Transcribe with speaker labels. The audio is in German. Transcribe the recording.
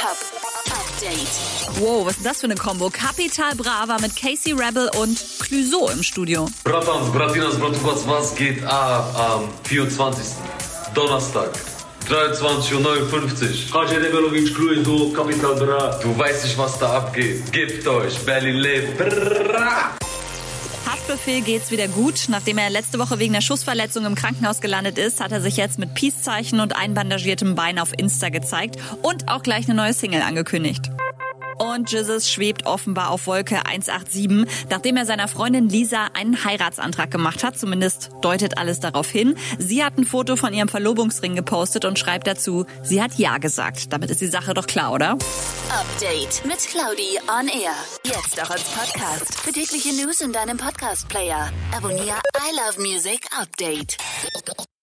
Speaker 1: Hip-Hop Update.
Speaker 2: Wow, was ist das für eine Kombo? Capital Brava mit Casey Rebel und Clouseau im Studio.
Speaker 3: Bratans, Bratinas, Bratukas, was geht ab am 24. Donnerstag? 23.59 Uhr.
Speaker 4: Hace Rebelovic, Cruiso, Capital Bra.
Speaker 3: Du weißt nicht, was da abgeht. Gebt euch, Berlin lebt.
Speaker 2: Haftbefehl geht's wieder gut. Nachdem er letzte Woche wegen der Schussverletzung im Krankenhaus gelandet ist, hat er sich jetzt mit Peace-Zeichen und einbandagiertem Bein auf Insta gezeigt und auch gleich eine neue Single angekündigt. Und Jesus schwebt offenbar auf Wolke 187, nachdem er seiner Freundin Lisa einen Heiratsantrag gemacht hat. Zumindest deutet alles darauf hin. Sie hat ein Foto von ihrem Verlobungsring gepostet und schreibt dazu, sie hat Ja gesagt. Damit ist die Sache doch klar, oder?
Speaker 1: Update mit Claudi on Air. Jetzt auch als Podcast. Für tägliche News in deinem Podcast-Player. Abonniere I Love Music Update.